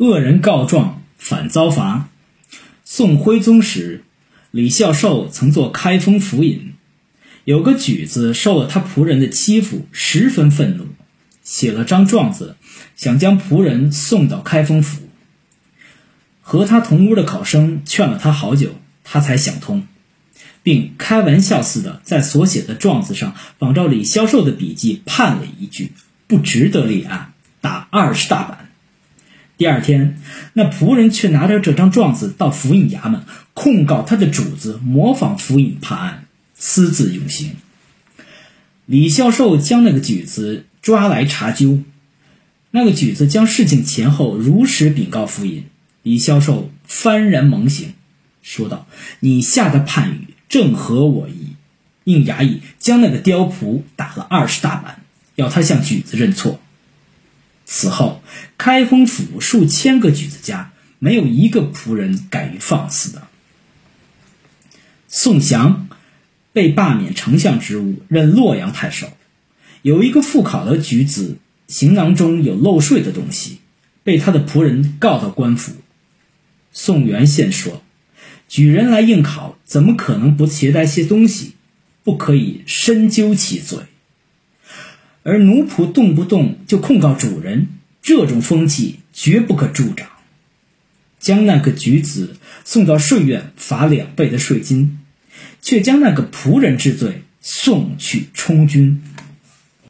恶人告状，反遭罚。宋徽宗时，李孝寿曾做开封府尹，有个举子受了他仆人的欺负，十分愤怒，写了张状子，想将仆人送到开封府。和他同屋的考生劝了他好久，他才想通，并开玩笑似的在所写的状子上仿照李孝寿的笔迹判了一句：“不值得立案，打二十大板。”第二天，那仆人却拿着这张状子到府尹衙门控告他的主子模仿府尹判案，私自用刑。李孝寿将那个举子抓来查究，那个举子将事情前后如实禀告府尹。李孝寿幡然猛醒，说道：“你下的判语正合我意。”应衙役将那个刁仆打了二十大板，要他向举子认错。此后，开封府数千个举子家，没有一个仆人敢于放肆的。宋祥被罢免丞相职务，任洛阳太守。有一个复考的举子，行囊中有漏税的东西，被他的仆人告到官府。宋元宪说：“举人来应考，怎么可能不携带些东西？不可以深究其罪。”而奴仆动不动就控告主人，这种风气绝不可助长。将那个举子送到税院罚两倍的税金，却将那个仆人之罪送去充军。